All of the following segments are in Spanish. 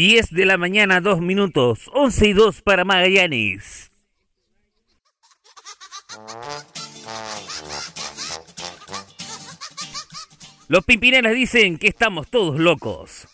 10 de la mañana, 2 minutos, 11 y 2 para Magallanes. Los Pimpineras dicen que estamos todos locos.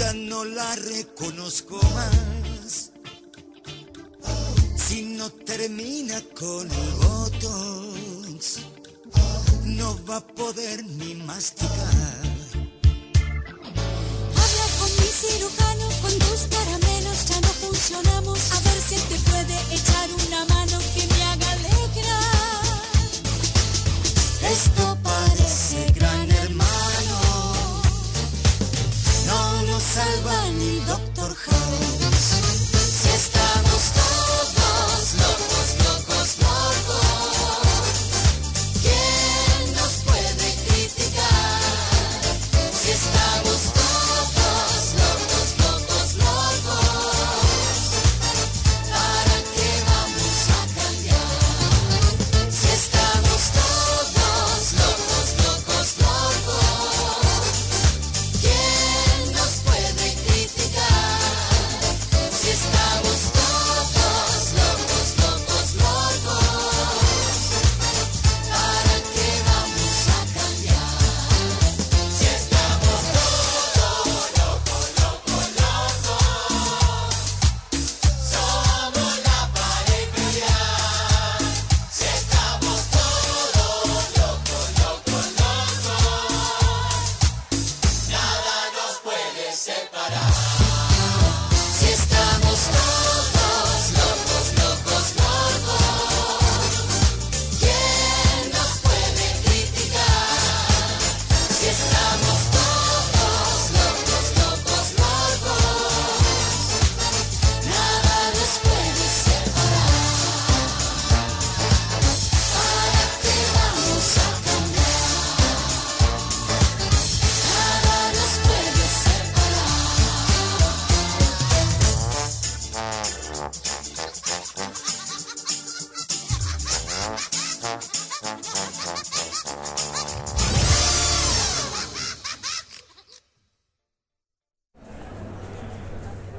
ya no la reconozco más. Si no termina con botox, no va a poder ni masticar. Habla con mi cirujano, con tus caramelos ya no funcionamos. A ver si te puede echar una mano que me haga alegrar. Esto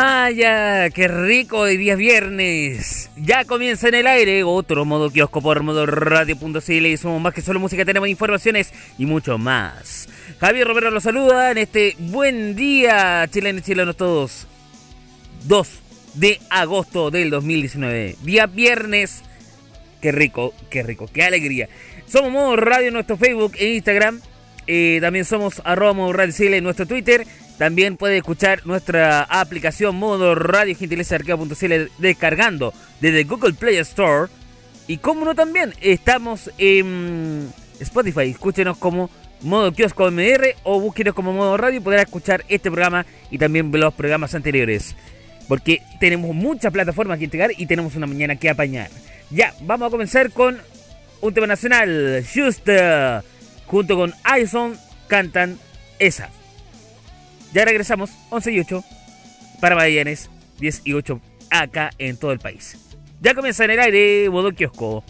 ¡Ah, ya! ¡Qué rico! Hoy día viernes. Ya comienza en el aire otro modo kiosco por modo radio.cl y somos más que solo música, tenemos informaciones y mucho más. Javier Romero los saluda en este buen día, chilenos y chilenos todos. 2 de agosto del 2019. Día viernes. Qué rico, qué rico, qué alegría. Somos Modo Radio en nuestro Facebook e Instagram. Eh, también somos arroba Modo Radio en nuestro Twitter también puede escuchar nuestra aplicación modo radio gentileza.cl descargando desde Google Play Store. Y como no también, estamos en Spotify. Escúchenos como modo kiosco MR o búsquenos como modo radio y podrá escuchar este programa y también los programas anteriores. Porque tenemos muchas plataformas que entregar y tenemos una mañana que apañar. Ya, vamos a comenzar con un tema nacional. Just junto con Ison cantan esa. Ya regresamos, 11 y 8 para Magallanes, 10 y 8 acá en todo el país. Ya comienza en el aire Bodo Kiosco.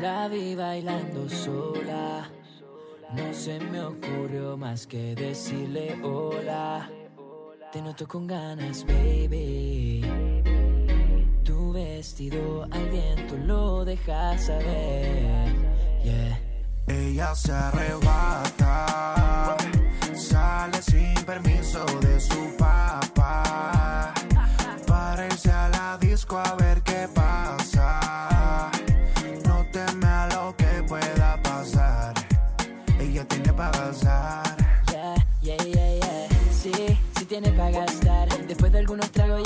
La vi bailando sola. No se me ocurrió más que decirle hola. Te noto con ganas, baby vestido al viento lo deja saber. Ella se arrebata, sale sin permiso de su papá.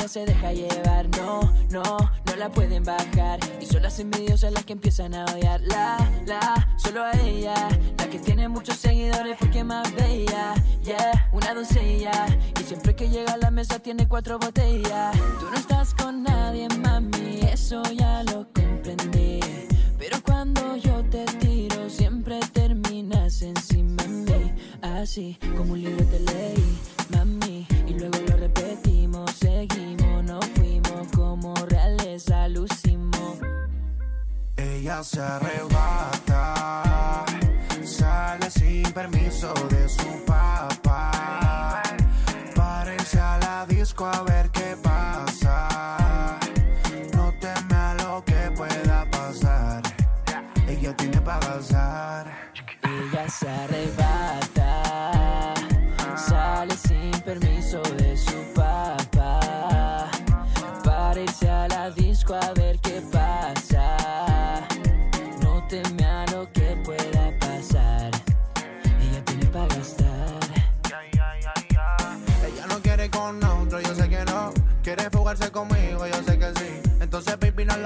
Se deja llevar. No, no, no la pueden bajar. Y son las envidiosas las que empiezan a odiar. La, la, solo a ella. La que tiene muchos seguidores porque más bella. Yeah, una doncella. Y siempre que llega a la mesa tiene cuatro botellas. Tú no estás con nadie, mami. Eso ya lo comprendí. Pero cuando yo te tiro, siempre terminas encima de mí. Así como un libro te leí, mami. Y luego lo repetimos, seguimos, nos fuimos como reales alucimos. Ella se arrebata, sale sin permiso de su papá. Parece a la disco a ver qué pasa. No teme a lo que pueda pasar. Ella tiene para pasar. Ella se arrebata,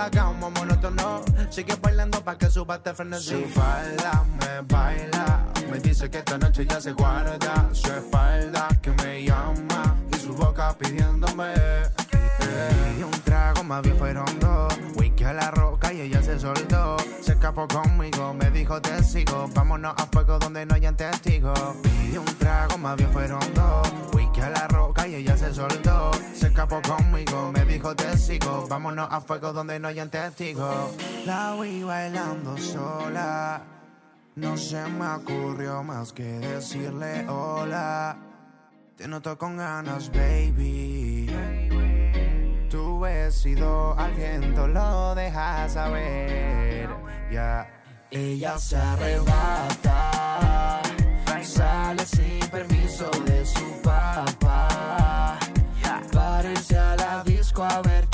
la cama monótono. Sigue bailando pa' que suba este frenesí. Su falda me baila. Me dice que esta noche ya se guarda. Su espalda que me llama. Y su boca pidiéndome. Eh, Y un trago más bien fueron dos. Whisky a la roca y ella se soltó. Se escapó conmigo, me dijo te sigo. Vámonos a fuego donde no hayan testigos. Y un trago más bien fueron dos. La roca y ella se soltó. Se escapó conmigo, me dijo te sigo. Vámonos a fuego donde no hayan testigos. La vi bailando sola. No se me ocurrió más que decirle hola. Te noto con ganas, baby. Tu vestido al viento lo deja saber. Ya. Ella se arrebata, sale sin permiso de su papá. Para irse a la disco a ver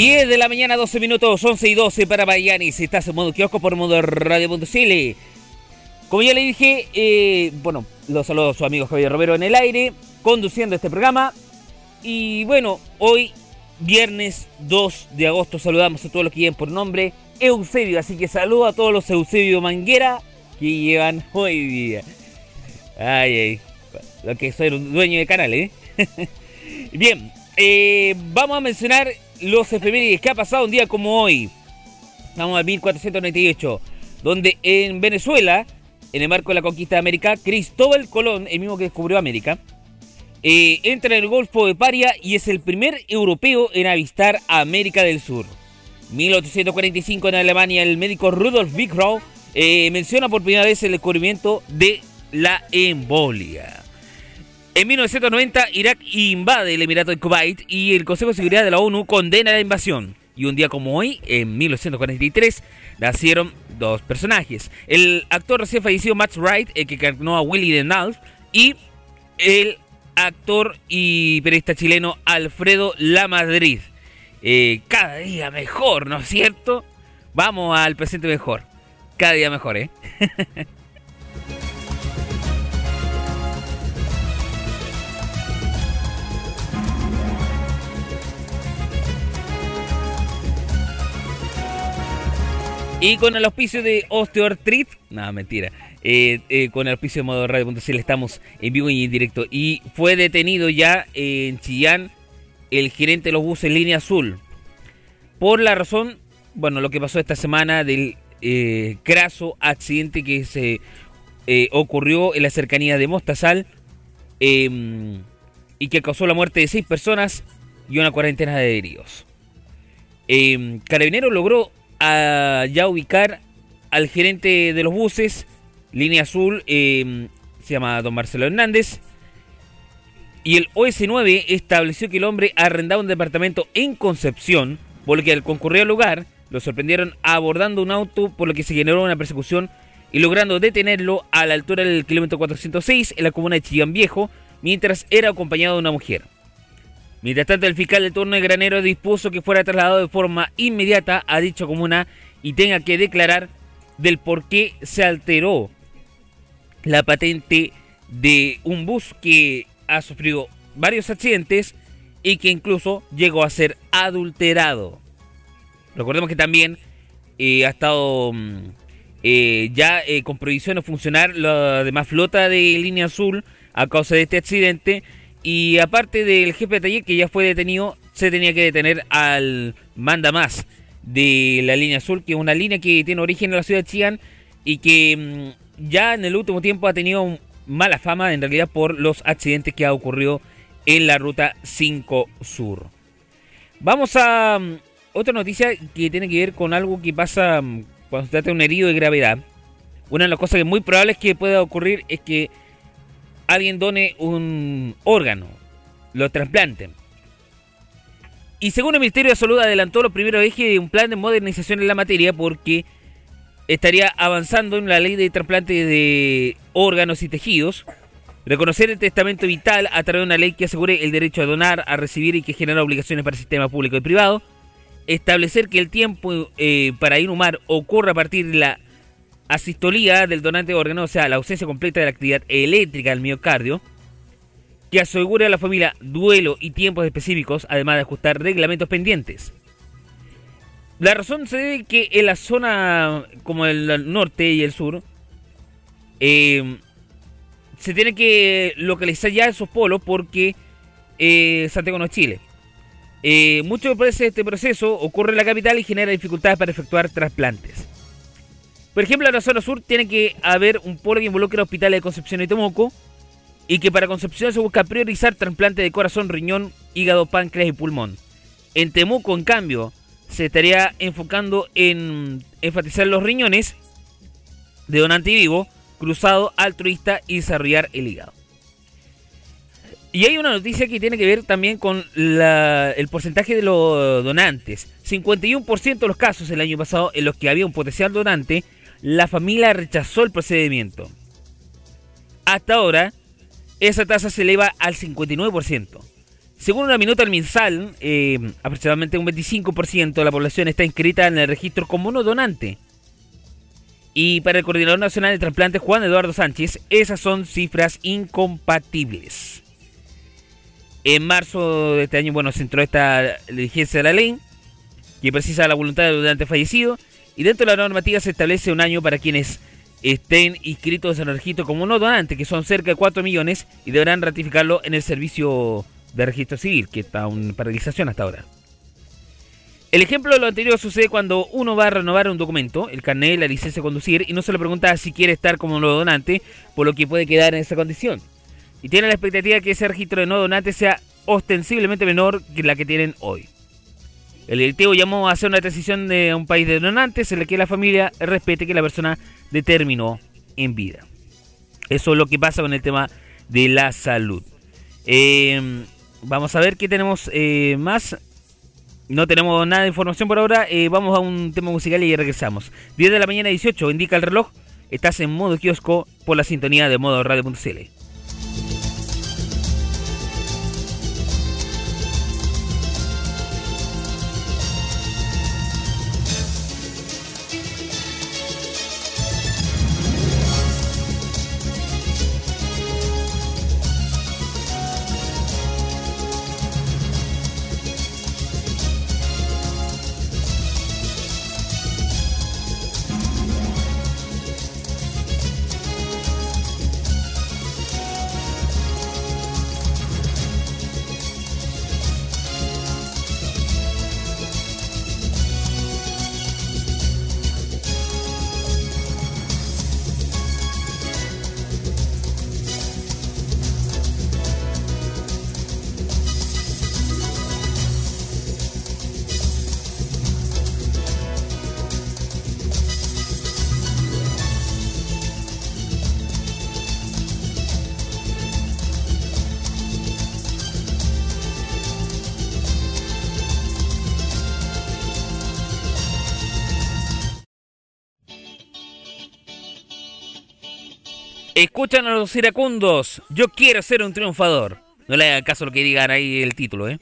10 de la mañana, 12 minutos, 11 y 12 para Miami. Si estás en modo kiosco por modo radio.cl. Como ya le dije, eh, bueno, los saludo a su amigo Javier Romero en el aire, conduciendo este programa. Y bueno, hoy, viernes 2 de agosto, saludamos a todos los que lleven por nombre Eusebio. Así que saludo a todos los Eusebio Manguera que llevan hoy día. Ay, ay, lo que soy dueño de canal, ¿eh? Bien, eh, vamos a mencionar los efemérides que ha pasado un día como hoy. Vamos al 1498, donde en Venezuela, en el marco de la conquista de América, Cristóbal Colón, el mismo que descubrió América, eh, entra en el Golfo de Paria y es el primer europeo en avistar América del Sur. 1845 en Alemania, el médico Rudolf Virchow eh, menciona por primera vez el descubrimiento de la embolia. En 1990, Irak invade el Emirato de Kuwait y el Consejo de Seguridad de la ONU condena la invasión. Y un día como hoy, en 1943, nacieron dos personajes. El actor recién fallecido Matt Wright, el que encarnó a Willy Denalf, y el actor y periodista chileno Alfredo Lamadrid. Eh, cada día mejor, ¿no es cierto? Vamos al presente mejor. Cada día mejor, ¿eh? Y con el auspicio de Osteoartritis, nada, mentira. Eh, eh, con el auspicio de modo radio.cl estamos en vivo y en directo. Y fue detenido ya en Chillán el gerente de los buses Línea Azul. Por la razón, bueno, lo que pasó esta semana del eh, craso accidente que se ocurrió en la cercanía de Mostazal em, y que causó la muerte de seis personas y una cuarentena de heridos. Em, Carabinero logró a ya ubicar al gerente de los buses, línea azul, em, se llama don Marcelo Hernández. Y el OS9 estableció que el hombre arrendaba un departamento en Concepción, por lo que al concurrir al lugar lo sorprendieron abordando un auto, por lo que se generó una persecución y logrando detenerlo a la altura del kilómetro 406 en la comuna de Chillán Viejo, mientras era acompañado de una mujer. Mientras tanto, el fiscal de turno de Granero dispuso que fuera trasladado de forma inmediata a dicha comuna y tenga que declarar del por qué se alteró la patente de un bus que ha sufrido varios accidentes y que incluso llegó a ser adulterado. Recordemos que también eh, ha estado mm, eh, ya eh, con prohibición de funcionar la demás flota de línea azul a causa de este accidente y aparte del jefe de taller que ya fue detenido, se tenía que detener al manda más de la línea azul, que es una línea que tiene origen en la ciudad de Chillán y que mm, ya en el último tiempo ha tenido mala fama en realidad por los accidentes que ha ocurrido en la ruta 5 Sur. Vamos a mm, otra noticia que tiene que ver con algo que pasa mm, cuando se trata de un herido de gravedad. Una de las cosas que es muy probable que pueda ocurrir es que alguien done un órgano, lo trasplanten. Y según el Ministerio de Salud adelantó los primeros ejes de un plan de modernización en la materia porque estaría avanzando en la ley de trasplante de órganos y tejidos, reconocer el testamento vital a través de una ley que asegure el derecho a donar, a recibir y que genera obligaciones para el sistema público y privado, establecer que el tiempo eh, para inhumar ocurra a partir de la asistolía del donante de órgano, o sea, la ausencia completa de la actividad eléctrica del miocardio, que asegure a la familia duelo y tiempos específicos, además de ajustar reglamentos pendientes. La razón se debe que en la zona como el norte y el sur, eh, se tiene que localizar ya esos polos porque eh, Santiago no es Chile. Eh, mucho de este proceso ocurre en la capital y genera dificultades para efectuar trasplantes. Por ejemplo, en la zona sur tiene que haber un polo que involucre hospitales de Concepción y Temuco y que para Concepción se busca priorizar trasplante de corazón, riñón, hígado, páncreas y pulmón. En Temuco, en cambio, se estaría enfocando en enfatizar los riñones de donante vivo, cruzado, altruista y desarrollar el hígado. Y hay una noticia que tiene que ver también con el porcentaje de los donantes. 51% de los casos el año pasado en los que había un potencial donante la familia rechazó el procedimiento. Hasta ahora, esa tasa se eleva al 59%. Según una minuta al MinSal, eh, aproximadamente un 25% de la población está inscrita en el registro como no donante. Y para el Coordinador Nacional de Trasplantes, Juan Eduardo Sánchez, esas son cifras incompatibles. En marzo de este año, bueno, se entró esta diligencia de la ley que precisa la voluntad del donante fallecido y dentro de la normativa se establece un año para quienes estén inscritos en el registro como no donante, que son cerca de 4 millones y deberán ratificarlo en el servicio de registro civil, que está en paralización hasta ahora. El ejemplo de lo anterior sucede cuando uno va a renovar un documento, el carnet, la licencia de conducir, y no se le pregunta si quiere estar como no donante, por lo que puede quedar en esa condición. Y tiene la expectativa de que ese registro de no donante sea ostensiblemente menor que la que tienen hoy. El directivo llamó a hacer una decisión de un país de donantes en la que la familia respete que la persona determinó en vida. Eso es lo que pasa con el tema de la salud. Eh, vamos a ver qué tenemos eh, más. No tenemos nada de información por ahora. Eh, vamos a un tema musical y regresamos. 10 de la mañana 18, indica el reloj. Estás en modo kiosco por la sintonía de modo radio.cl. Escuchan a los iracundos. Yo quiero ser un triunfador. No le hagan caso lo que digan ahí el título, ¿eh?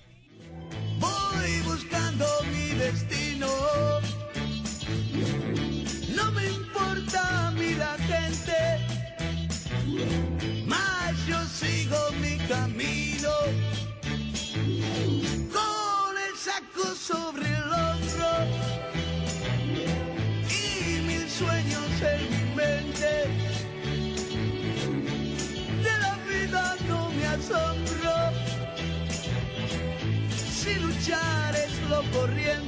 Es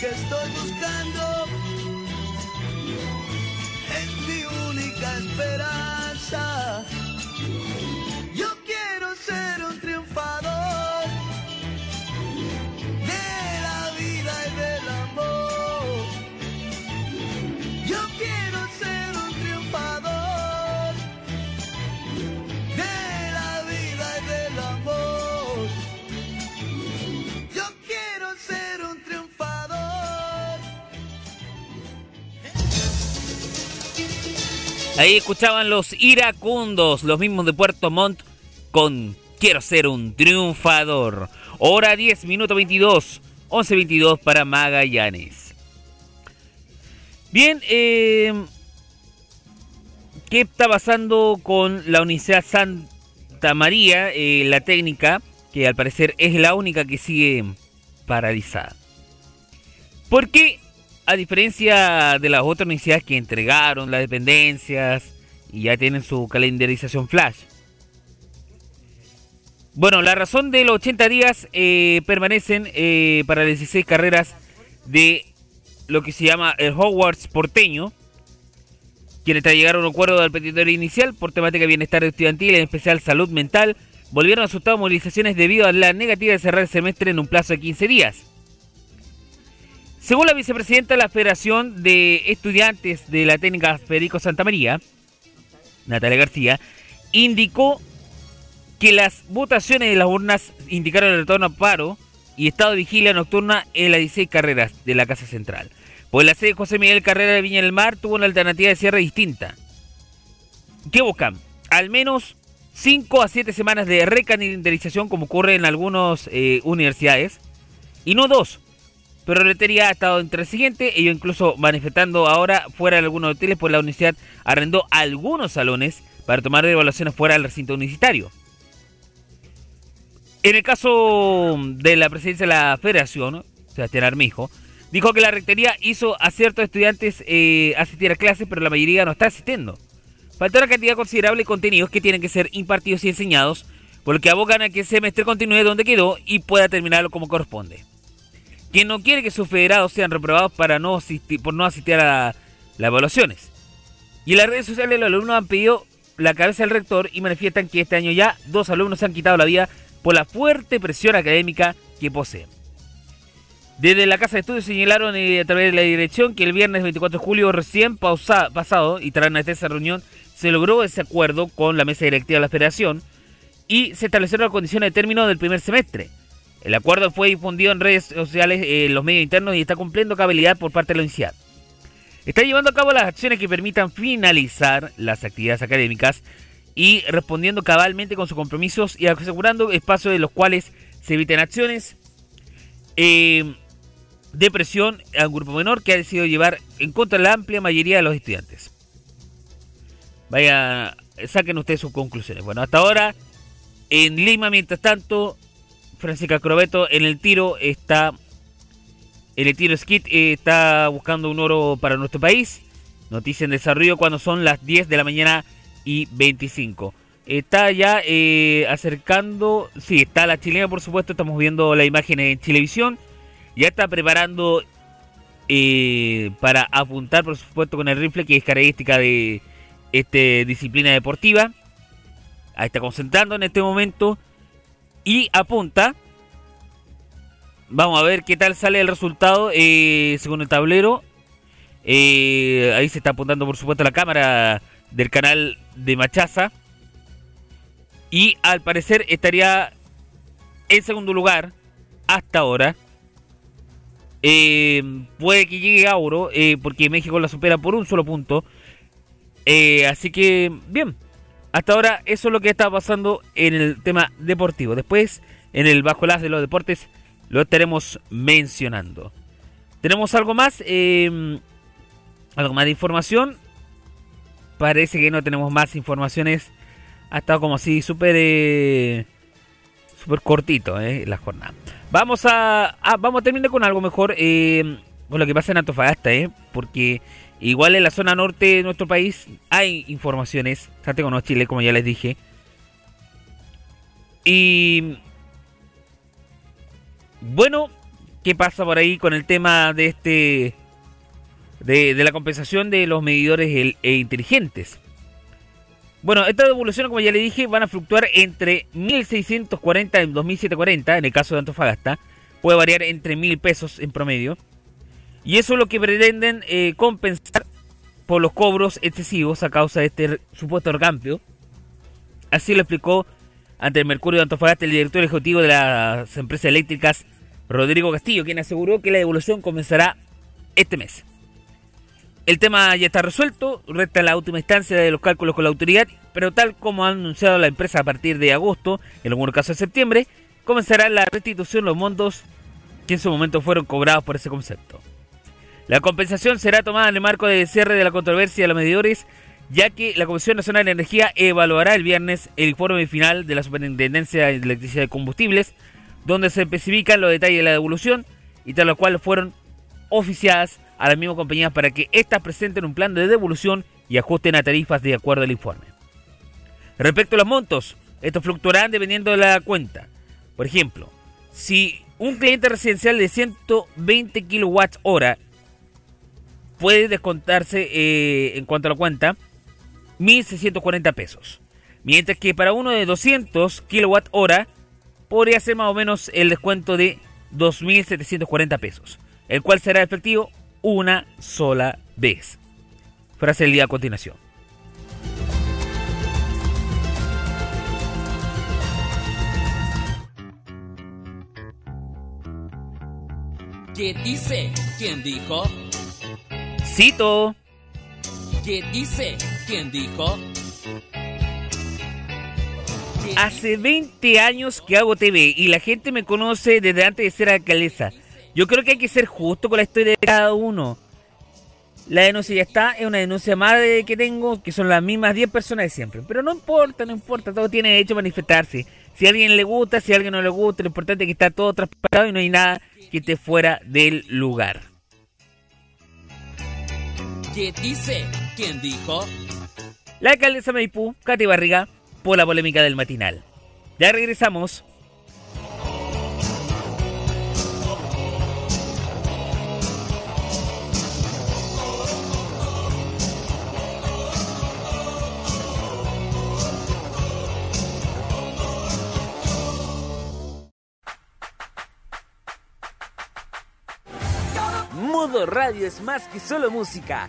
que estoy buscando Ahí escuchaban los iracundos, los mismos de Puerto Montt, con Quiero ser un triunfador. Hora 10, minuto 22, 11 22 para Magallanes. Bien, eh, ¿qué está pasando con la Universidad Santa María, eh, la técnica, que al parecer es la única que sigue paralizada? Porque, a diferencia de las otras universidades que entregaron las dependencias y ya tienen su calendarización flash, bueno, la razón de los 80 días eh, permanecen eh, para las 16 carreras de lo que se llama el Hogwarts porteño, quienes tras llegar a un acuerdo del petitorio inicial por temática de bienestar estudiantil, en especial salud mental, volvieron a asustar movilizaciones debido a la negativa de cerrar el semestre en un plazo de 15 días. Según la vicepresidenta de la Federación de Estudiantes de la Técnica Federico Santa María, Natalia García, indicó que las votaciones de las urnas indicaron el retorno a paro y estado de vigilia nocturna en las 16 carreras de la Casa Central. Pues la sede José Miguel Carrera de Viña del Mar tuvo una alternativa de cierre distinta. ¿Qué buscan? Al menos 5 a 7 semanas de recalendarización como ocurre en algunas eh, universidades. Y no dos. Pero Retería ha estado siguiente, ellos incluso manifestando ahora fuera de algunos hoteles, pues la universidad arrendó algunos salones para tomar evaluaciones fuera del recinto universitario. En el caso de la presidencia de la federación, Sebastián Armijo, dijo que la rectoría hizo a ciertos estudiantes eh, asistir a clases, pero la mayoría no está asistiendo. Falta una cantidad considerable de contenidos que tienen que ser impartidos y enseñados, por lo que abogan a que el semestre continúe donde quedó y pueda terminarlo como corresponde. Quien no quiere que sus federados sean reprobados para no asistir, por no asistir a las evaluaciones. Y en las redes sociales los alumnos han pedido la cabeza del rector y manifiestan que este año ya dos alumnos se han quitado la vida por la fuerte presión académica que posee. Desde la Casa de Estudios señalaron eh, a través de la dirección que el viernes 24 de julio recién pasado y tras una reunión se logró ese acuerdo con la mesa directiva de la federación y se establecieron las condiciones de término del primer semestre. El acuerdo fue difundido en redes sociales, eh, en los medios internos y está cumpliendo cabalidad por parte de la universidad. Está llevando a cabo las acciones que permitan finalizar las actividades académicas y respondiendo cabalmente con sus compromisos y asegurando espacios de los cuales se eviten acciones eh, de presión a un grupo menor que ha decidido llevar en contra de la amplia mayoría de los estudiantes. Vaya, saquen ustedes sus conclusiones. Bueno, hasta ahora en Lima, mientras tanto, Francisca Crobeto en el tiro está, en el tiro skit eh, está buscando un oro para nuestro país. Noticia en desarrollo cuando son las 10 de la mañana y 25. Está ya eh, acercando, sí, está la chilena por supuesto, estamos viendo la imagen en televisión. Ya está preparando eh, para apuntar por supuesto con el rifle que es característica de esta disciplina deportiva. Ahí está concentrando en este momento y apunta. Vamos a ver qué tal sale el resultado eh, según el tablero. ahí se está apuntando por supuesto la cámara del canal de Machaza. Y al parecer estaría en segundo lugar hasta ahora. Eh, puede que llegue a oro, eh, porque México la supera por un solo punto. Eh, así que, bien, hasta ahora eso es lo que está pasando en el tema deportivo. Después, en el bajo las de los deportes, lo estaremos mencionando. ¿Tenemos algo más? ¿Algo más de información? parece que no tenemos más informaciones. Ha estado como así súper eh, súper cortito eh, la jornada. Vamos a, vamos a terminar con algo mejor eh, con lo que pasa en Antofagasta, eh, porque igual en la zona norte de nuestro país hay informaciones. Santiago no Chile, como ya les dije. Y bueno, ¿qué pasa por ahí con el tema de este de, la compensación de los medidores e inteligentes. Bueno, estas devoluciones, como ya le dije, van a fluctuar entre 1.640 en 2.740, en el caso de Antofagasta. Puede variar entre 1.000 pesos en promedio. Y eso es lo que pretenden eh, compensar por los cobros excesivos a causa de este supuesto recambio. Así lo explicó ante el Mercurio de Antofagasta el director ejecutivo de las empresas eléctricas, Rodrigo Castillo, quien aseguró que la devolución comenzará este mes. El tema ya está resuelto, resta la última instancia de los cálculos con la autoridad, pero tal como ha anunciado la empresa a partir de agosto, en algunos casos de septiembre, comenzará la restitución de los montos que en su momento fueron cobrados por ese concepto. La compensación será tomada en el marco de cierre de la controversia de los medidores ya que la Comisión Nacional de Energía evaluará el viernes el informe final de la Superintendencia de Electricidad y Combustibles, donde se especifican los detalles de la devolución y tal lo cual fueron oficiadas a las mismas compañías para que éstas presenten un plan de devolución y ajusten a tarifas de acuerdo al informe. Respecto a los montos, estos fluctuarán dependiendo de la cuenta. Por ejemplo, si un cliente residencial de 120 kWh puede descontarse eh, en cuanto a la cuenta 1.640 pesos. Mientras que para uno de 200 kWh podría ser más o menos el descuento de 2.740 pesos, el cual será efectivo una sola vez. Frase del día a continuación. ¿Qué dice? ¿Quién dijo? ¿Qué dice? ¿Quién dijo? Hace 20 años que hago TV y la gente me conoce desde antes de ser alcaldesa. Yo creo que hay que ser justo con la historia de cada uno. La denuncia ya está, es una denuncia más de que tengo, que son las mismas 10 personas de siempre. Pero no importa, no importa, todo tiene derecho a manifestarse. Si a alguien le gusta, si a alguien no le gusta, lo importante es que está todo transparado y no hay nada que esté fuera del lugar. ¿Qué dice? ¿Quién dijo? La alcaldesa Maipú, Katy Barriga, por la polémica del matinal. Ya regresamos. Modo Radio es más que solo música,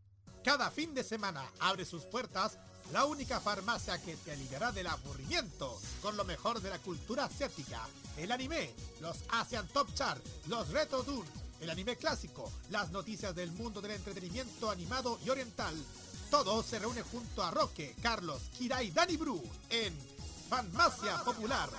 Cada fin de semana abre sus puertas la única farmacia que te aliviará del aburrimiento con lo mejor de la cultura asiática, el anime, los Asian Top Chart, los Retro Tours, el anime clásico, las noticias del mundo del entretenimiento animado y oriental. Todo se reúne junto a Roque, Carlos, Kira y Dani Bru en Farmacia Popular.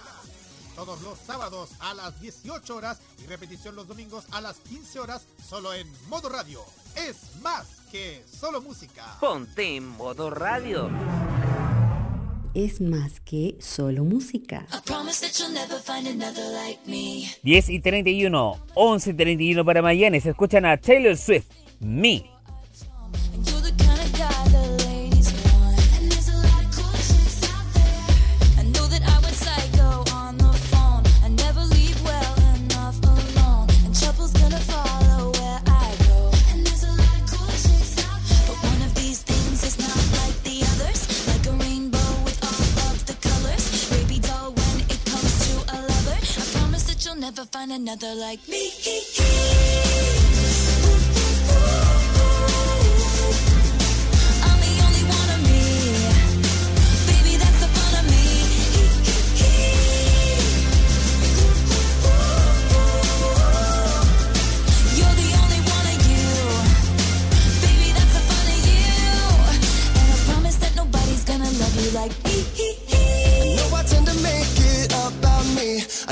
Todos los sábados a las 18 horas y repetición los domingos a las 15 horas solo en modo radio. Es más que solo música. Ponte en modo radio. Es más que solo música. 10 y 31, 11 y 31 para mañana. Se escuchan a Taylor Swift, Me. Another like me.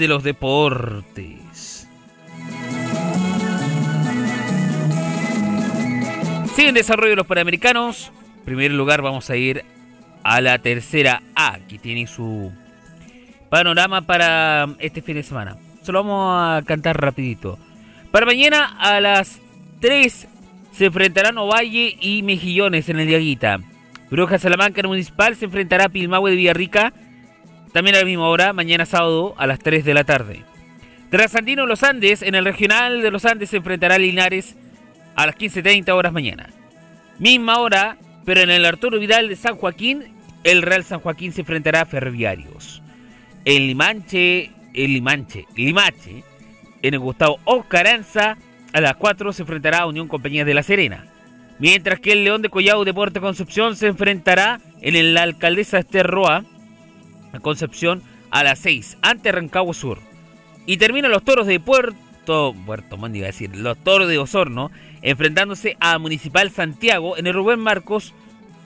de los deportes. Sigue en desarrollo los Panamericanos. Primer lugar vamos a ir a la tercera A, que tiene su panorama para este fin de semana. Solo vamos a cantar rapidito. Para mañana a las 3 se enfrentarán Ovalle y Mejillones en el Diaguita. Bruja Salamanca Municipal se enfrentará a Pilmahue de Villarrica también a la misma hora, mañana sábado a las 3 de la tarde. Trasandino Los Andes, en el regional de Los Andes se enfrentará a Linares a las 15.30 horas mañana. Misma hora, pero en el Arturo Vidal de San Joaquín, el Real San Joaquín se enfrentará a Ferroviarios. En Limanche, en Limanche, Limache, en el Gustavo Oscaranza, a las 4 se enfrentará a Unión Compañías de La Serena. Mientras que el León de Collao Deporte Concepción se enfrentará en el Alcaldesa Esther Roa, a Concepción a las 6 ante Rancagua Sur. Y terminan los toros de Puerto, Puerto Montt iba a decir, los toros de Osorno, enfrentándose a Municipal Santiago en el Rubén Marcos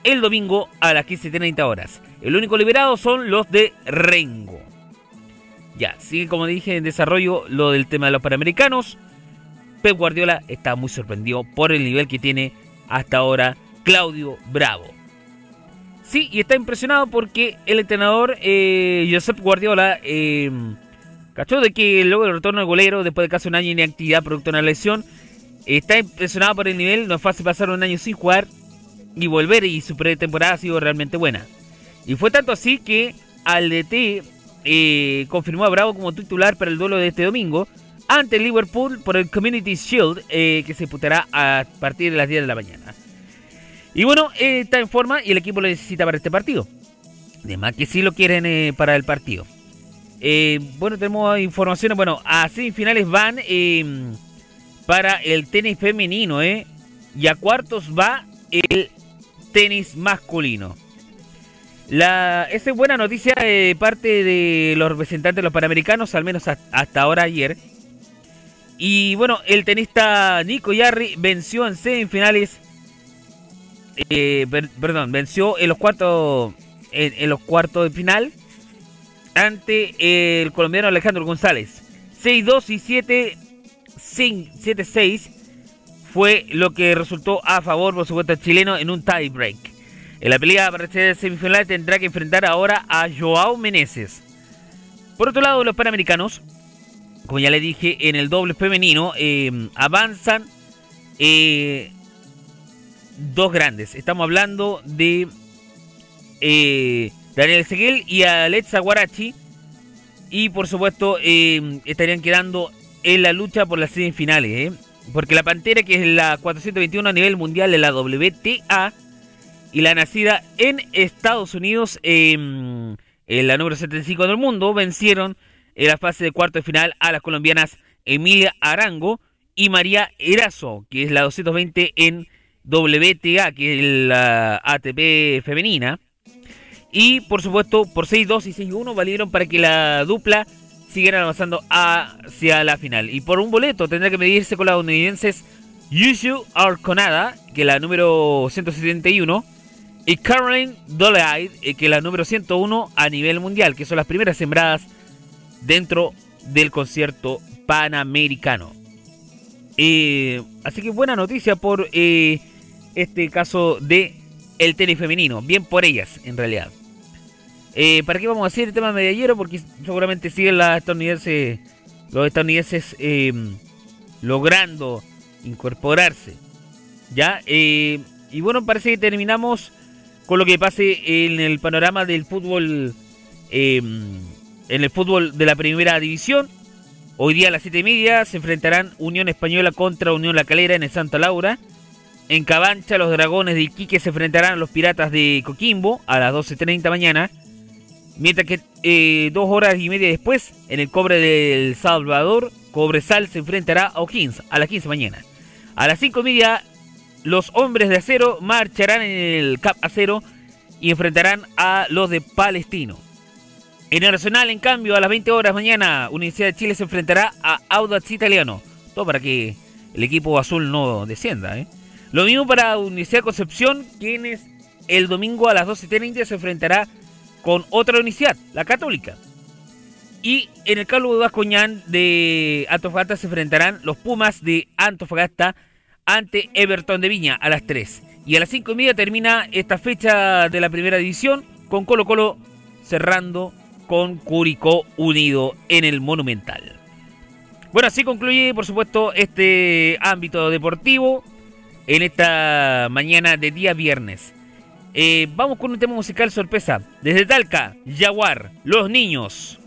el domingo a las 15.30 horas. El único liberado son los de Rengo. Ya, sigue como dije en desarrollo lo del tema de los Panamericanos. Pep Guardiola está muy sorprendido por el nivel que tiene hasta ahora Claudio Bravo. Sí, y está impresionado porque el entrenador eh, Josep Guardiola eh, cachó de que luego del retorno del golero, después de casi un año de inactividad producto de una lesión, está impresionado por el nivel. No es fácil pasar un año sin jugar y volver, y su pretemporada ha sido realmente buena. Y fue tanto así que al DT eh, confirmó a Bravo como titular para el duelo de este domingo ante Liverpool por el Community Shield eh, que se disputará a partir de las 10 de la mañana. Y bueno, eh, está en forma y el equipo lo necesita para este partido. Además que sí lo quieren eh, para el partido. Eh, bueno, tenemos informaciones. Bueno, a semifinales van para el tenis femenino, ¿eh? Y a cuartos va el tenis masculino. La, esa es buena noticia de parte de los representantes de los panamericanos, al menos hasta ahora ayer. Y bueno, el tenista Nico Yarri venció en semifinales. Eh, per- perdón, venció en los cuartos en, los cuartos de final ante el colombiano Alejandro González. 6-2 y 7 7-6 fue lo que resultó a favor, por supuesto, el chileno en un tie break. En la pelea para ser semifinal tendrá que enfrentar ahora a Joao Meneses. Por otro lado, los panamericanos, como ya le dije, en el doble femenino eh, avanzan eh, dos grandes. Estamos hablando de eh, Daniel Seguel y Alexa Guarachi. Y por supuesto eh, estarían quedando en la lucha por las semifinales. ¿eh? Porque la Pantera, que es la 421 a nivel mundial de la WTA, y la nacida en Estados Unidos, eh, en la número 75 del mundo, vencieron en la fase de cuarto de final a las colombianas Emilia Arango y María Erazo, que es la 220 en WTA, que es la ATP femenina. Y por supuesto, por 6-2 y 6-1 valieron para que la dupla siguieran avanzando hacia la final. Y por un boleto tendrá que medirse con las estadounidenses Yushu Arconada, que es la número 171, y Caroline Dolehide, eh, que es la número 101 a nivel mundial, que son las primeras sembradas dentro del concierto panamericano. Eh, así que buena noticia por eh, este caso de el tenis femenino. Bien por ellas, en realidad. Eh, ¿Para qué vamos a hacer el tema medallero? Porque seguramente siguen las estadounidenses, los estadounidenses eh, logrando incorporarse. ¿Ya? Eh, y bueno, parece que terminamos con lo que pase en el panorama del fútbol. eh, en el fútbol de la primera división. Hoy día a las 7 y media se enfrentarán Unión Española contra Unión La Calera en el Santa Laura. En Cabancha, los Dragones de Iquique se enfrentarán a los Piratas de Coquimbo a las 12.30 mañana. Mientras que eh, dos horas y media después, en el Cobre del Salvador, Cobresal se enfrentará a O'Higgins a las 15 mañana. A las 5 y media, los Hombres de Acero marcharán en el Cap Acero y enfrentarán a los de Palestino. En el Nacional, en cambio, a las 20 horas mañana, Universidad de Chile se enfrentará a Audax Italiano. Todo para que el equipo azul no descienda. ¿eh? Lo mismo para Universidad Concepción, quienes el domingo a las 12.30 se enfrentará con otra universidad, la Católica. Y en el Carlos Vascoñán de Antofagasta se enfrentarán los Pumas de Antofagasta ante Everton de Viña a las 3. Y a las 5 y media termina esta fecha de la primera división con Colo Colo cerrando con Curicó Unido en el Monumental. Bueno, así concluye, por supuesto, este ámbito deportivo en esta mañana de día viernes. Eh, vamos con un tema musical sorpresa. Desde Talca, Jaguar, Los Niños.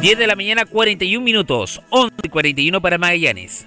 ...10 de la mañana, 41 minutos... ...11 y 41 para Magallanes...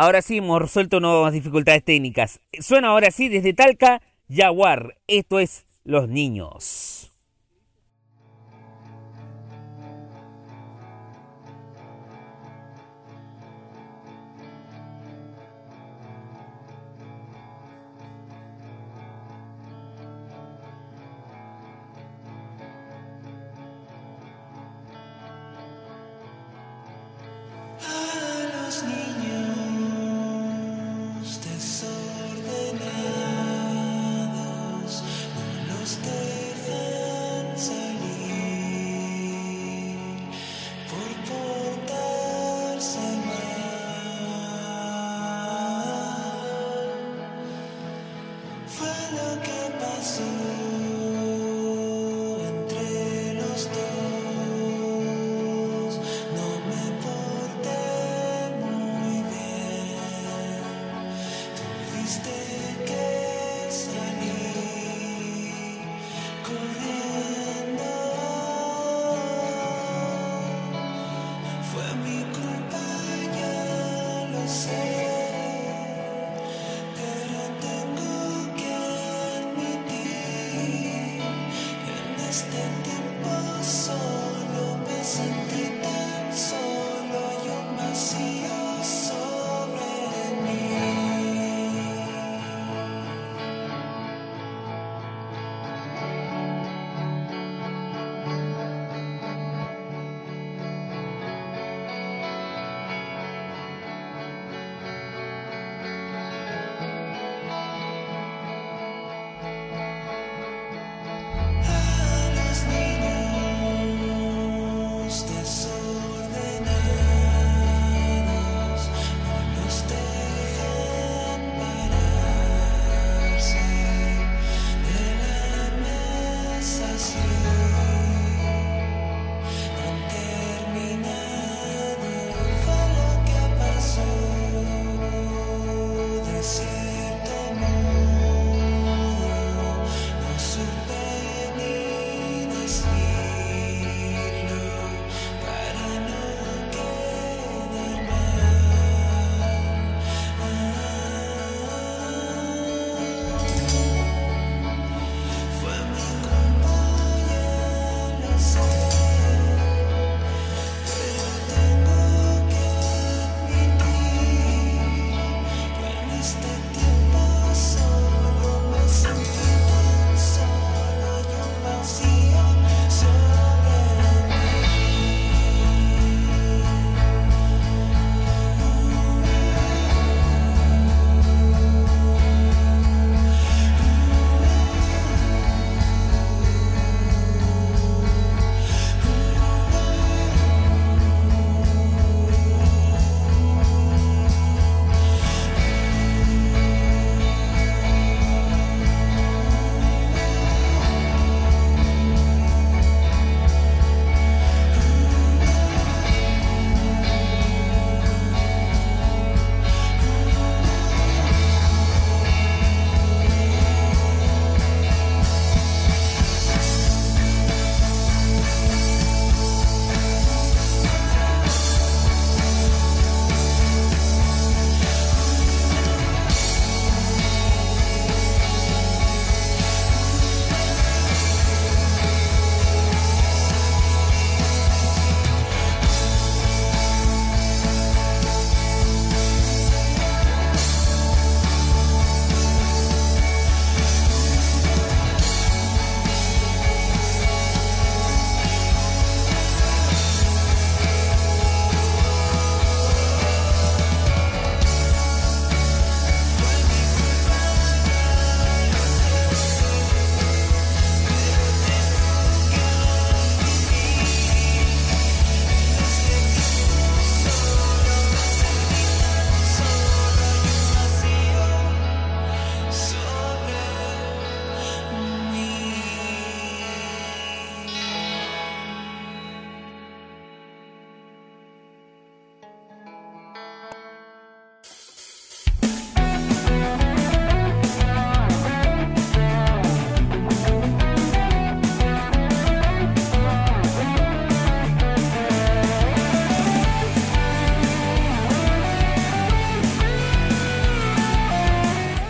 Ahora sí, hemos resuelto nuevas dificultades técnicas. Suena ahora sí desde Talca, Jaguar. Esto es Los Niños.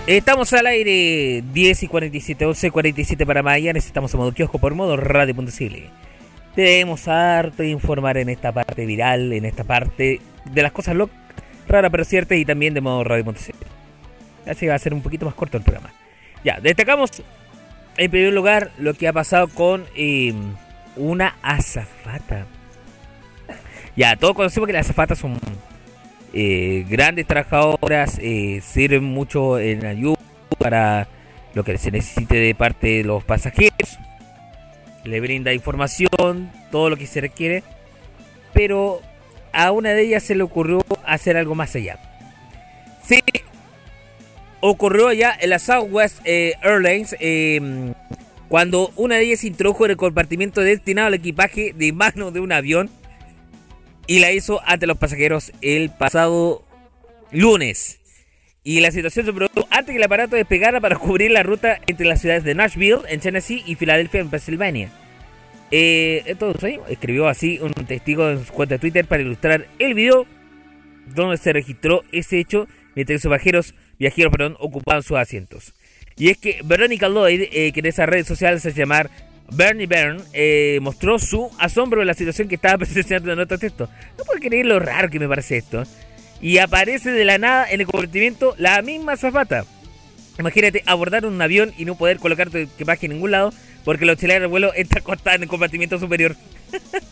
Estamos al aire 10 y 47, 11 y 47 para Magallanes. Estamos en modo kiosco por modo radio.cl. Tenemos harto de informar en esta parte viral, en esta parte de las cosas raras pero ciertas y también de modo radio.cl. Así va a ser un poquito más corto el programa. Ya, destacamos en primer lugar lo que ha pasado con eh, una azafata. Ya, todos conocemos que las azafatas son eh, grandes trabajadoras, eh, sirven mucho en ayuda para lo que se necesite de parte de los pasajeros. Le brinda información, todo lo que se requiere. Pero a una de ellas se le ocurrió hacer algo más allá. Sí, ocurrió allá en la Southwest eh, Airlines eh, cuando una de ellas introdujo en el compartimiento destinado al equipaje de mano de un avión y la hizo ante los pasajeros el pasado lunes. Y la situación se produjo antes que el aparato despegara para cubrir la ruta entre las ciudades de Nashville, en Tennessee, y Filadelfia, en Pensilvania. Eh, entonces, escribió así un testigo en su cuenta de Twitter para ilustrar el video donde se registró ese hecho mientras sus viajeros, viajeros perdón, ocupaban sus asientos. Y es que Veronica Lloyd, eh, que en esa red social se hace llamar Bernie Byrne, eh, mostró su asombro de la situación que estaba presenciando en otro texto. No puedo creer lo raro que me parece esto. Y aparece de la nada en el compartimiento la misma zafata. Imagínate abordar un avión y no poder colocar tu equipaje en ningún lado porque la auxiliar del vuelo está acostada en el compartimiento superior.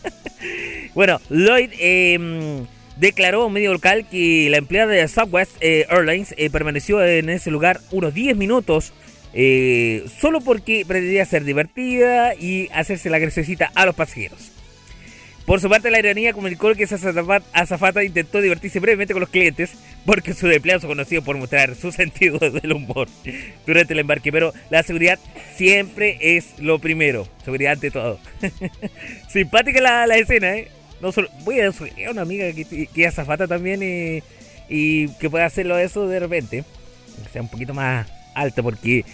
bueno, Lloyd eh, declaró a un medio local que la empleada de Southwest eh, Airlines eh, permaneció en ese lugar unos 10 minutos eh, solo porque pretendía ser divertida y hacerse la graciosita a los pasajeros. Por su parte, la aerolínea comunicó que esa azafata, intentó divertirse brevemente con los clientes porque su empleado es conocido por mostrar su sentido del humor durante el embarque. Pero la seguridad siempre es lo primero. Seguridad ante todo. Simpática la, la escena, ¿eh? No solo, voy a sugerir a una amiga que, que es azafata también eh, y que pueda hacerlo eso de repente. Que sea un poquito más alta porque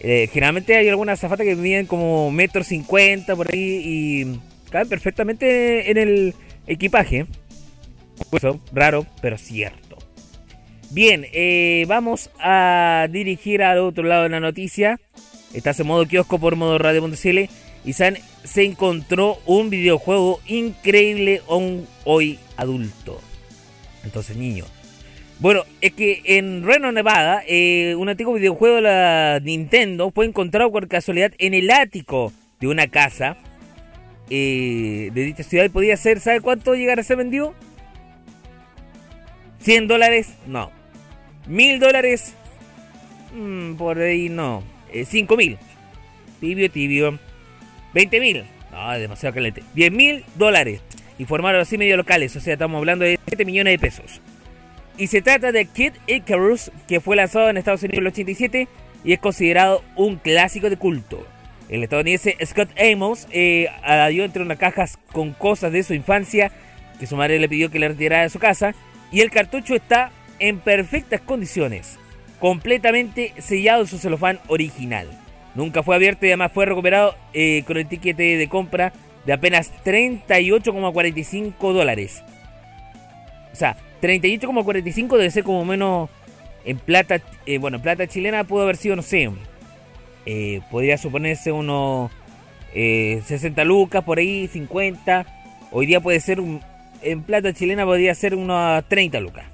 eh, generalmente hay algunas azafatas que miden como metro cincuenta por ahí y caben perfectamente en el equipaje. Eso, raro, pero cierto. Bien, eh, vamos a dirigir al otro lado de la noticia. Estás en modo kiosco por modo radio.cl y saben, se encontró un videojuego increíble aún hoy adulto. Entonces, niño. Bueno, es que en Reno, Nevada, eh, un antiguo videojuego de la Nintendo fue encontrado por casualidad en el ático de una casa eh, de dicha ciudad y podía ser, ¿sabe cuánto llegar a ser vendido? 100 dólares, no. 1000 dólares, mm, por ahí no. Eh, 5 mil, tibio, tibio. 20 mil, no, es demasiado caliente. 10 mil dólares. Informaron así medios locales, o sea, estamos hablando de 7 millones de pesos. Y se trata de Kid Icarus, que fue lanzado en Estados Unidos en el 87 y es considerado un clásico de culto. El estadounidense Scott Amos eh, entre unas cajas con cosas de su infancia que su madre le pidió que le retirara de su casa y el cartucho está en perfectas condiciones, completamente sellado en su celofán original. Nunca fue abierto y además fue recuperado eh, con el tiquete de compra de apenas 38,45 dólares. O sea, 38,45 debe ser como menos en plata, eh, bueno, en plata chilena pudo haber sido, no sé, eh, podría suponerse unos eh, 60 lucas, por ahí, 50. Hoy día puede ser, en plata chilena podría ser unos 30 lucas.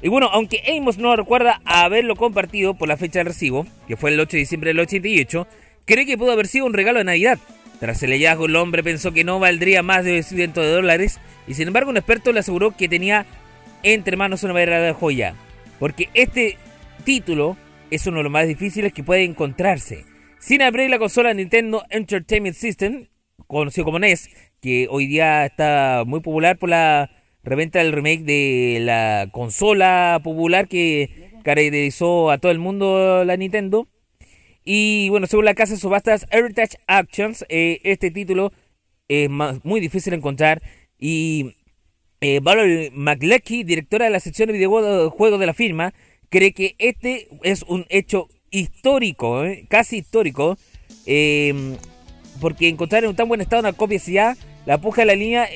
Y bueno, aunque Amos no recuerda haberlo compartido por la fecha del recibo, que fue el 8 de diciembre del 88, cree que pudo haber sido un regalo de Navidad. Tras el hallazgo, el hombre pensó que no valdría más de 100 de dólares y sin embargo un experto le aseguró que tenía entre manos una verdadera joya. Porque este título es uno de los más difíciles que puede encontrarse. Sin abrir la consola Nintendo Entertainment System, conocido como NES, que hoy día está muy popular por la reventa del remake de la consola popular que caracterizó a todo el mundo la Nintendo. Y bueno, según la casa de subastas Heritage Actions, eh, este título es muy difícil de encontrar. Y eh, Valerie McLecky, directora de la sección de videojuegos de la firma, cree que este es un hecho histórico, ¿eh? casi histórico, eh, porque encontrar en un tan buen estado una copia ya, la puja de la línea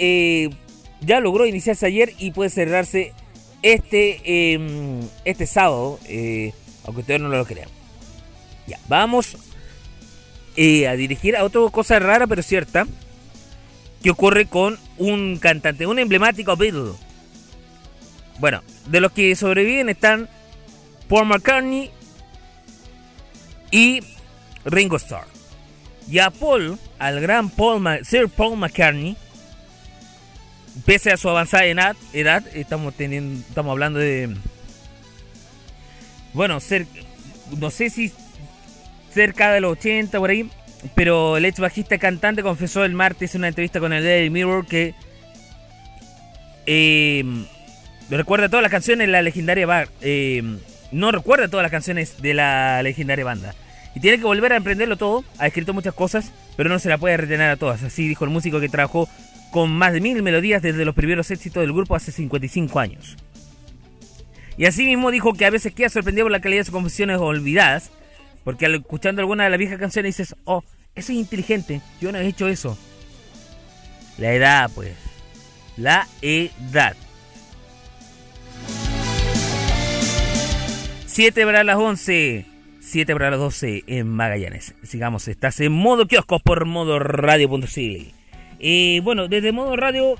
ya logró iniciarse ayer y puede cerrarse este, eh, este sábado, aunque ustedes no lo crean. Vamos eh, a dirigir a otra cosa rara pero cierta que ocurre con un cantante, un emblemático Beatle. Bueno, de los que sobreviven están Paul McCartney y Ringo Starr. Y a Paul, al gran Paul Sir Paul McCartney, pese a su avanzada edad, edad estamos teniendo, estamos hablando de, bueno, cer- no sé si cerca de los 80 por ahí, pero el ex bajista cantante confesó el martes en una entrevista con el Daily Mirror que eh, recuerda todas las canciones de la legendaria bar, eh, no recuerda todas las canciones de la legendaria banda. Y tiene que volver a emprenderlo todo. Ha escrito muchas cosas, pero no se la puede retener a todas. Así dijo el músico que trabajó con más de mil melodías desde los primeros éxitos del grupo hace 55 años. Y así mismo dijo que a veces queda sorprendido por la calidad de sus composiciones olvidadas. Porque al, escuchando alguna de las viejas canciones dices, oh, eso es inteligente, yo no he hecho eso. La edad, pues. La edad. 7 para las 11. 7 para las 12 en Magallanes. Sigamos, estás en modo kioscos por modo radio.cl. Eh, bueno, desde modo radio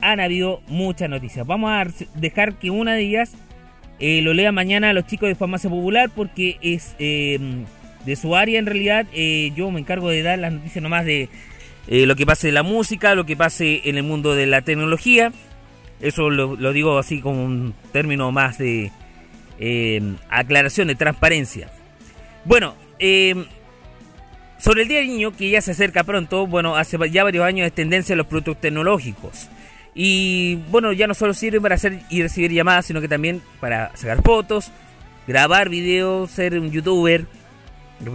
han habido muchas noticias. Vamos a dejar que una de ellas eh, lo lea mañana a los chicos de Farmacia Popular porque es eh, de su área en realidad. Eh, yo me encargo de dar las noticias nomás de eh, lo que pase en la música, lo que pase en el mundo de la tecnología. Eso lo, digo así como un término más de aclaración, de transparencia. Bueno, sobre el Día del Niño, que ya se acerca pronto, bueno, hace ya varios años es tendencia a los productos tecnológicos. Y bueno, ya no solo sirve para hacer y recibir llamadas, sino que también para sacar fotos, grabar videos, ser un youtuber,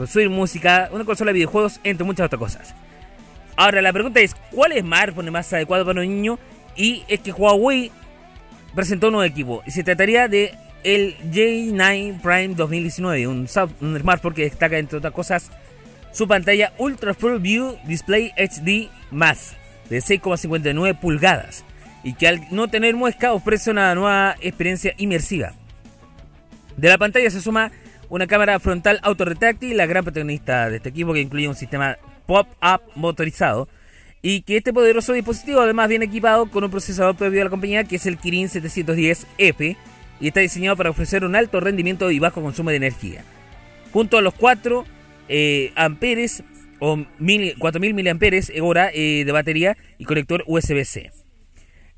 subir música, una consola de videojuegos, entre muchas otras cosas. Ahora, la pregunta es, ¿cuál smartphone es más adecuado para un niño? Y es que Huawei presentó un nuevo equipo. Y se trataría de el J9 Prime 2019, un, un smartphone que destaca, entre otras cosas, su pantalla Ultra Full View Display HD de 6,59 pulgadas y que al no tener muesca ofrece una nueva experiencia inmersiva. De la pantalla se suma una cámara frontal autorretráctil, la gran protagonista de este equipo que incluye un sistema pop-up motorizado y que este poderoso dispositivo además viene equipado con un procesador propio de la compañía que es el Kirin 710F y está diseñado para ofrecer un alto rendimiento y bajo consumo de energía. Junto a los 4 eh, amperes o mil- 4000 miliamperes hora eh, de batería y conector USB-C.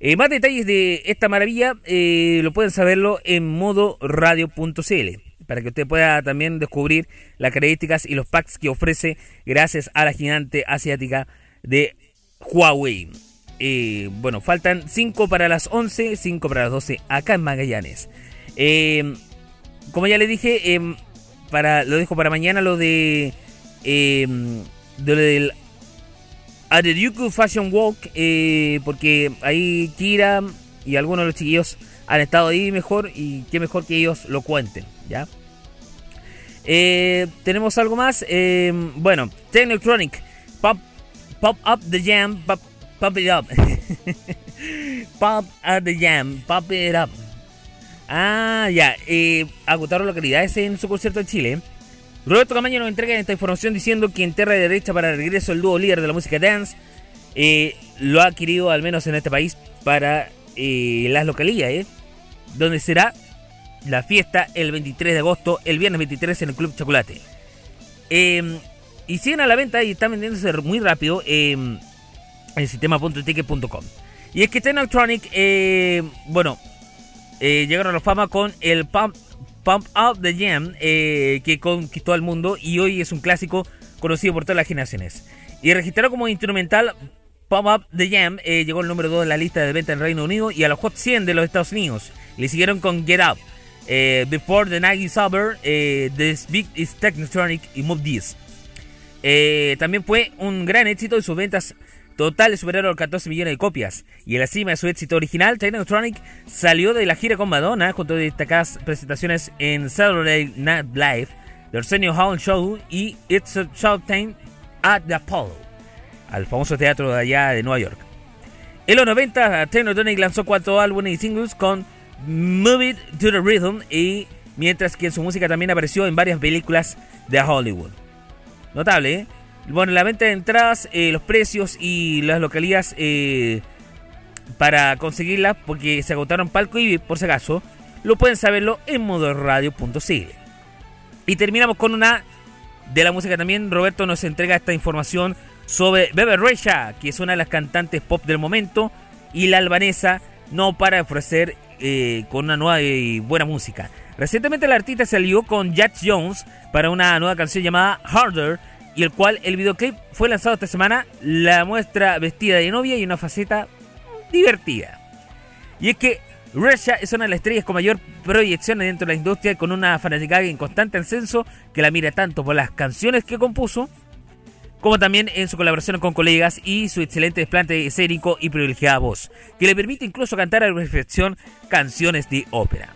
Eh, más detalles de esta maravilla eh, lo pueden saberlo en modo radio.cl para que usted pueda también descubrir las características y los packs que ofrece gracias a la gigante asiática de Huawei. Eh, bueno, faltan 5 para las 11, 5 para las 12 acá en Magallanes. Eh, como ya le dije, em, para, lo dejo para mañana lo de, em, lo del Aderyuku Fashion Walk, eh, porque ahí Kira y algunos de los chiquillos han estado ahí mejor y qué mejor que ellos lo cuenten, ¿ya? Eh, tenemos algo más, eh, bueno, Technotronic, Pop, pop Up the Jam, Pop, pop It Up, Pop Up the Jam, Pop It Up. Ah, ya, eh, agotaron localidades en su concierto en Chile. Roberto Camaño nos entrega esta información diciendo que en Terra de Derecha para el regreso el dúo líder de la música dance eh, lo ha adquirido al menos en este país para eh, las localidades, donde será la fiesta el 23 de agosto, el viernes 23 en el Club Chocolate. Eh, y siguen a la venta y están vendiéndose muy rápido eh, en sistema.ticket.com. Y es que Technotronic, eh, bueno, eh, llegaron a la fama con el Pump, Pump Up the Jam eh, que conquistó al mundo y hoy es un clásico conocido por todas las generaciones. Y registrado como instrumental Pump Up the Jam eh, llegó al número 2 de la lista de venta en Reino Unido y a los Hot 100 de los Estados Unidos. Le siguieron con Get Up, eh, Before the Night is Over, This Big is Technotronic y Move This. También fue un gran éxito y sus ventas totales superaron los 14 millones de copias. Y en la cima de su éxito original, Technotronic salió de la gira con Madonna junto a destacadas presentaciones en Saturday Night Live, The Arsenio Hall Show y It's a Showtime at the Apollo, al famoso teatro de allá de Nueva York. En los 90, Technotronic lanzó cuatro álbumes y singles con Move It to the Rhythm y mientras que su música también apareció en varias películas de Hollywood. Notable, ¿eh? Bueno, la venta de entradas, eh, los precios y las localidades eh, para conseguirlas, porque se agotaron palco y por si acaso, lo pueden saberlo en modoradio.cl. Y terminamos con una de la música también. Roberto nos entrega esta información sobre Bebe Rexha, que es una de las cantantes pop del momento, y la albanesa no para de ofrecer eh, con una nueva y buena música. Recientemente la artista salió con Jack Jones para una nueva canción llamada Harder, y el cual el videoclip fue lanzado esta semana. La muestra vestida de novia y una faceta divertida. Y es que Resha es una de las estrellas con mayor proyección dentro de la industria, con una fanaticada en constante ascenso que la mira tanto por las canciones que compuso, como también en su colaboración con colegas y su excelente desplante escénico y privilegiada voz, que le permite incluso cantar a la perfección canciones de ópera.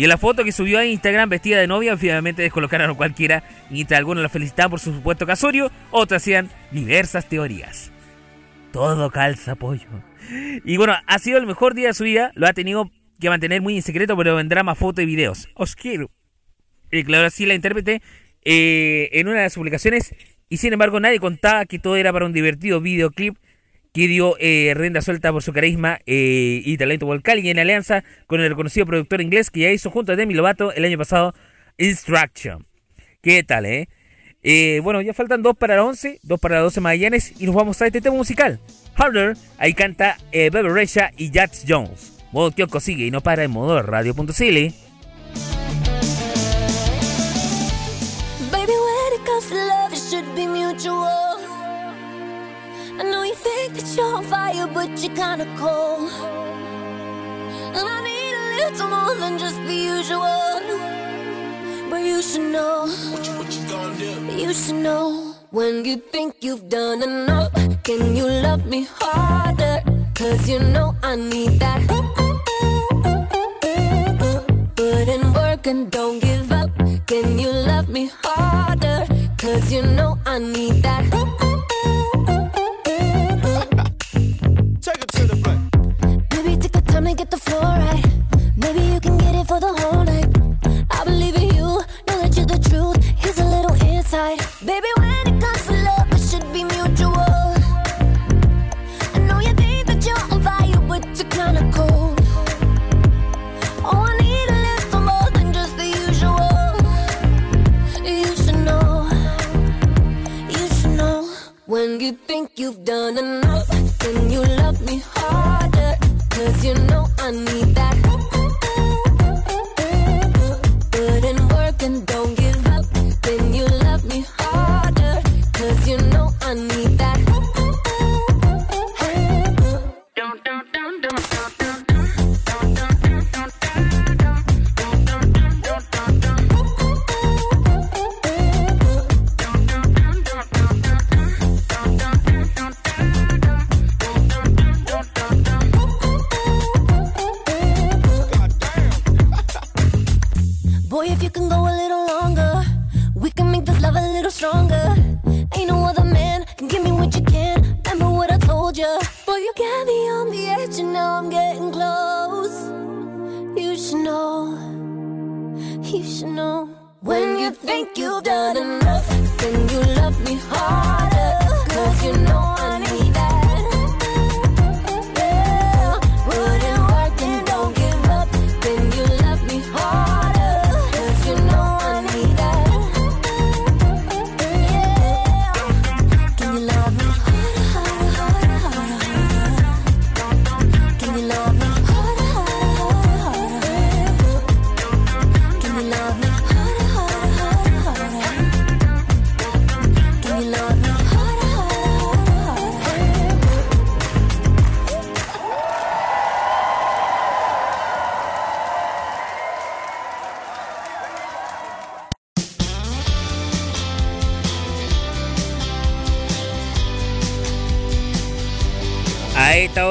Y en la foto que subió a Instagram vestida de novia, obviamente descolocaron a cualquiera, y mientras algunos la felicitaban por su supuesto casorio, otros hacían diversas teorías. Todo calza pollo. Y bueno, ha sido el mejor día de su vida, lo ha tenido que mantener muy en secreto, pero vendrá más fotos y videos. Os quiero. declaró así la intérprete eh, en una de las publicaciones y sin embargo nadie contaba que todo era para un divertido videoclip que dio eh, rienda suelta por su carisma eh, y talento vocal y en alianza con el reconocido productor inglés que ya hizo junto a Demi Lovato el año pasado Instruction. ¿Qué tal, eh? Eh, bueno, ya faltan dos para las 11, dos para las 12 Magallanes y nos vamos a este tema musical. Harder, ahí canta eh, Bebe Rexha y Jax Jones. Modo Kyoko sigue y no para en modo radio.cl. you that you're on fire, but you're kinda cold. And I need a little more than just the usual. But you should know. what you're gonna do You should know. When you think you've done enough, can you love me harder? Cause you know I need that. Put in work and don't give up. Can you love me harder? Cause you know I need that. To get the floor right. Maybe you can get it for the whole night. I believe in you, know that you're the truth. Here's a little insight. Baby, when it comes to love, it should be mutual. I know you think that you're on fire, but you're kinda cold. Oh, I need a little more than just the usual. You should know, you should know. When you think you've done enough, money. Should know, you should know. When you think you've done enough, then you love me harder. Cause you know I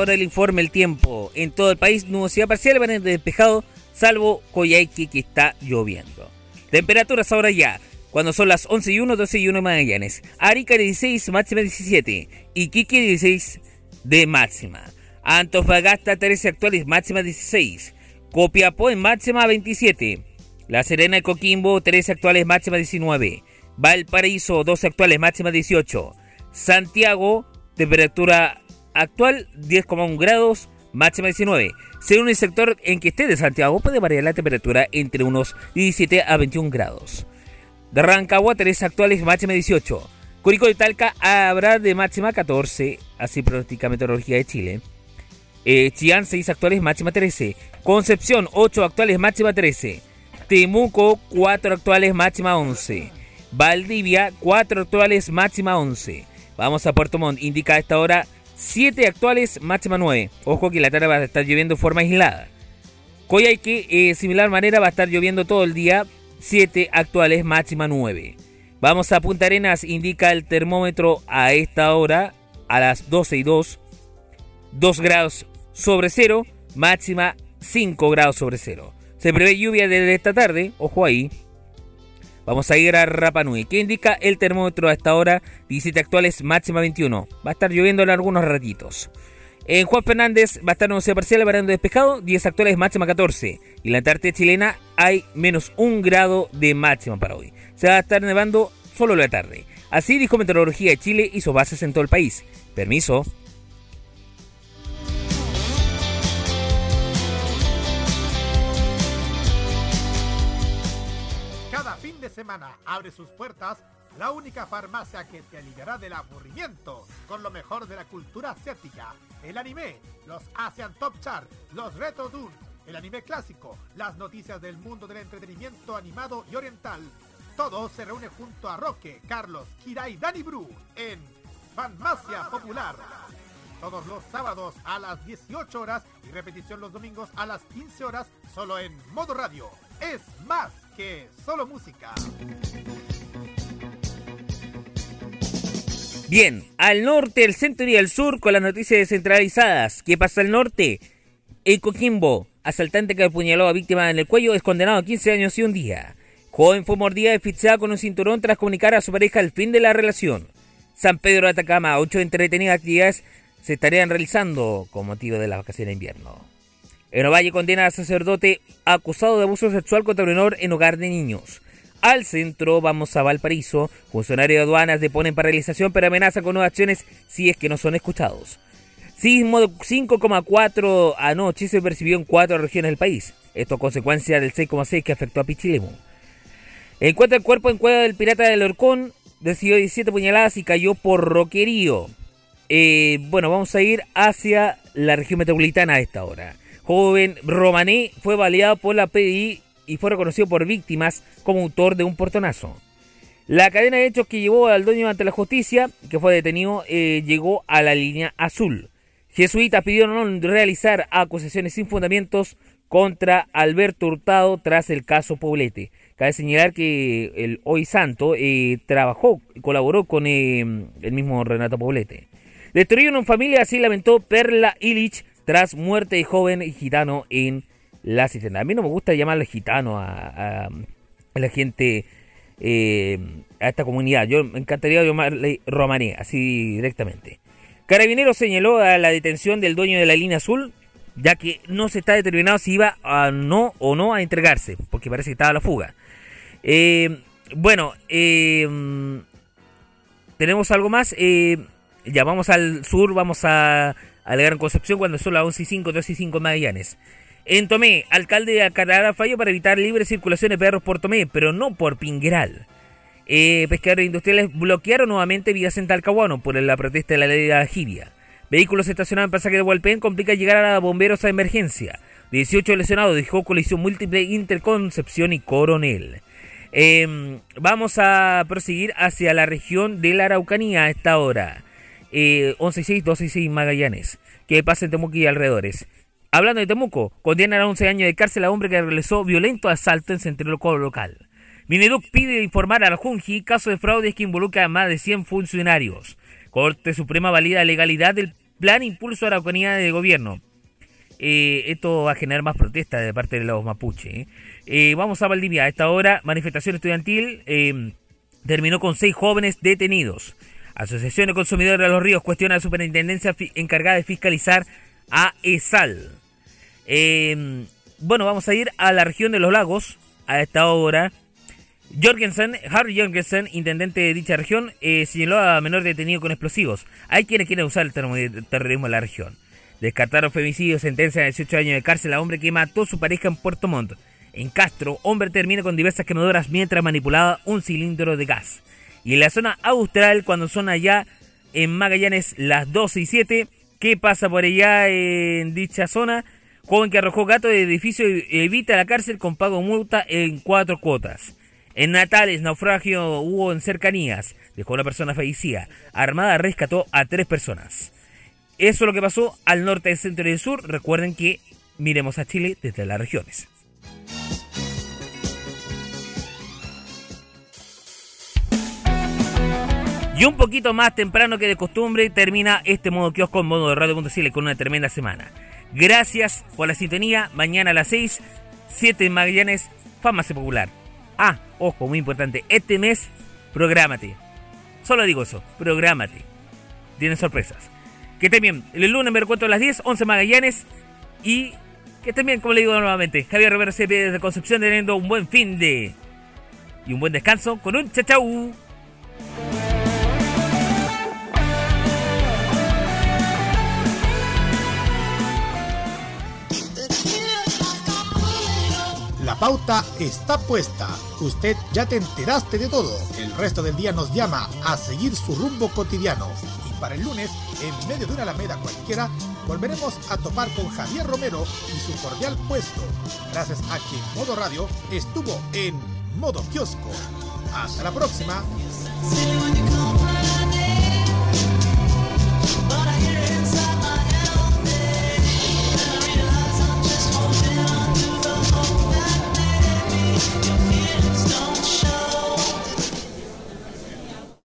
hora el informe El Tiempo. En todo el país, nubosidad parcial, van despejado, salvo Coyhaique que está lloviendo. Temperaturas ahora ya, cuando son las 11 y 1, 12 y 1 Magallanes. Arica 16, máxima 17. Iquique 16 de máxima. Antofagasta 13 actuales, máxima 16. Copiapó en máxima 27. La Serena y Coquimbo 13 actuales, máxima 19. Valparaíso 12 actuales, máxima 18. Santiago, temperatura actual 10,1 grados, máxima 19. Según el sector en que esté de Santiago, puede variar la temperatura entre unos 17 a 21 grados. De Rancagua, 3 actuales, máxima 18. Curicó y Talca habrá de máxima 14, así pronostica Meteorología de Chile. Eh, Chillán, 6 actuales, máxima 13. Concepción, 8 actuales, máxima 13. Temuco, 4 actuales, máxima 11. Valdivia, 4 actuales, máxima 11. Vamos a Puerto Montt, indica a esta hora 7 actuales, máxima 9. Ojo que la tarde va a estar lloviendo de forma aislada. Coyhaique, eh, similar manera, va a estar lloviendo todo el día. 7 actuales, máxima 9. Vamos a Punta Arenas, indica el termómetro a esta hora, a las 12 y 2. 2 grados sobre cero, máxima 5 grados sobre cero. Se prevé lluvia desde esta tarde, ojo ahí. Vamos a ir a Rapa Nui. ¿Qué indica el termómetro a esta hora? 17 actuales, máxima 21. Va a estar lloviendo en algunos ratitos. En Juan Fernández va a estar nubosidad parcial, varando despejado, 10 actuales máxima 14. Y en la Antártida chilena hay menos un grado de máxima para hoy. Se va a estar nevando solo la tarde. Así dijo Meteorología de Chile, hizo bases en todo el país. Permiso. Semana abre sus puertas la única farmacia que te aliviará del aburrimiento con lo mejor de la cultura asiática, el anime, los Asian Top Chart, los Retro Tours, el anime clásico, las noticias del mundo del entretenimiento animado y oriental. Todo se reúne junto a Roque, Carlos, Kira y Dani Bru en Farmacia Popular. Todos los sábados a las 18 horas y repetición los domingos a las 15 horas solo en modo radio. Es más que solo música. Bien, al norte, el centro y el sur con las noticias descentralizadas. ¿Qué pasa al norte? El Coquimbo, asaltante que apuñaló a víctima en el cuello, es condenado a 15 años y un día. Joven fue mordida y asfixiada con un cinturón tras comunicar a su pareja el fin de la relación. San Pedro de Atacama, ocho entretenidas actividades se estarían realizando con motivo de la vacaciones de invierno. En Ovalle condena a sacerdote acusado de abuso sexual contra menor en hogar de niños. Al centro vamos a Valparaíso. Funcionarios de aduanas deponen paralización pero amenazan con nuevas acciones si es que no son escuchados. Sismo de 5,4 anoche se percibió en cuatro regiones del país. Esto a consecuencia del 6,6 que afectó a Pichilemu. Encuentra el cuerpo en Cueva del Pirata del Orcón. Decidió 17 puñaladas y cayó por roquerío. Eh, bueno, vamos a ir hacia la región metropolitana a esta hora. Joven romaní fue baleado por la PDI y fue reconocido por víctimas como autor de un portonazo. La cadena de hechos que llevó al dueño ante la justicia, que fue detenido, eh, llegó a la línea azul. Jesuitas pidieron realizar acusaciones sin fundamentos contra Alberto Hurtado tras el caso Poblete. Cabe señalar que el hoy santo eh, trabajó y colaboró con eh, el mismo Renato Poblete. Destruyeron una familia, así lamentó Perla Illich tras muerte de joven gitano en la cisterna. A mí no me gusta llamarle gitano a, la gente, eh, a esta comunidad. Yo me encantaría llamarle romaní, así directamente. Carabinero señaló a la detención del dueño de la línea azul, ya que no se está determinado si iba a no o no a entregarse, porque parece que estaba a la fuga. Eh, bueno, eh, tenemos algo más. Eh, ya vamos al sur, vamos a, a la Gran Concepción cuando son las 11 y 5, 12 y 5 Magallanes. En Tomé, alcalde acatará fallo para evitar libre circulación de perros por Tomé, pero no por Pingueral. Eh, pescadores industriales bloquearon nuevamente vías en Talcahuano por la protesta de la ley de Ajibia. Vehículos estacionados en pasaje de Hualpén complica llegar a bomberos a emergencia. 18 lesionados dejó colisión múltiple Interconcepción y Coronel. Eh, vamos a proseguir hacia la región de la Araucanía a esta hora. Eh, 11 12 6 Magallanes. Que pasa en Temuco y alrededores. Hablando de Temuco, condenan a 11 años de cárcel a hombre que realizó violento asalto en centro local. Mineduc pide informar a la Junji caso de fraudes que involucra a más de 100 funcionarios. Corte Suprema valida legalidad del plan Impulso a la Araucanía de Gobierno. Eh, esto va a generar más protestas de parte de los mapuche. ¿eh? Eh, vamos a Valdivia. A esta hora, manifestación estudiantil terminó con seis jóvenes detenidos. Asociación de Consumidores de los Ríos cuestiona a la superintendencia encargada de fiscalizar a ESAL. Eh, bueno, vamos a ir a la región de los lagos a esta hora. Jorgensen, Harry Jorgensen, intendente de dicha región, eh, señaló a menor detenido con explosivos. Hay quienes quieren usar el terrorismo en la región. Descartaron femicidio, sentencia de 18 años de cárcel a hombre que mató a su pareja en Puerto Montt. En Castro, hombre termina con diversas quemaduras mientras manipulaba un cilindro de gas. Y en la zona austral, cuando son allá en Magallanes las 12 y 7, ¿qué pasa por allá en dicha zona? Joven que arrojó gato de edificio evita la cárcel con pago multa en cuatro cuotas. En Natales, naufragio hubo en cercanías. Dejó una persona fallecida. Armada rescató a tres personas. Eso es lo que pasó al norte, del centro y del sur. Recuerden que miremos a Chile desde las regiones. Y un poquito más temprano que de costumbre termina este modo kiosco en modo de radio.cl con una tremenda semana. Gracias por la sintonía. Mañana a las 6, 7 en Magallanes, Farmacia Popular. Ah, ojo, muy importante. Este mes, prográmate. Solo digo eso, prográmate. Tienen sorpresas. Que estén bien. El lunes me recuento a las 10, 11 Magallanes. Y que estén bien, como le digo nuevamente. Javier Rivera se desde Concepción teniendo un buen fin de. Y un buen descanso con un chachau. pauta está puesta. Usted ya te enteraste de todo. El resto del día nos llama a seguir su rumbo cotidiano. Y para el lunes, en medio de una alameda cualquiera, volveremos a topar con Javier Romero y su cordial puesto. Gracias a que Modo Radio estuvo en Modo Kiosco. Hasta la próxima.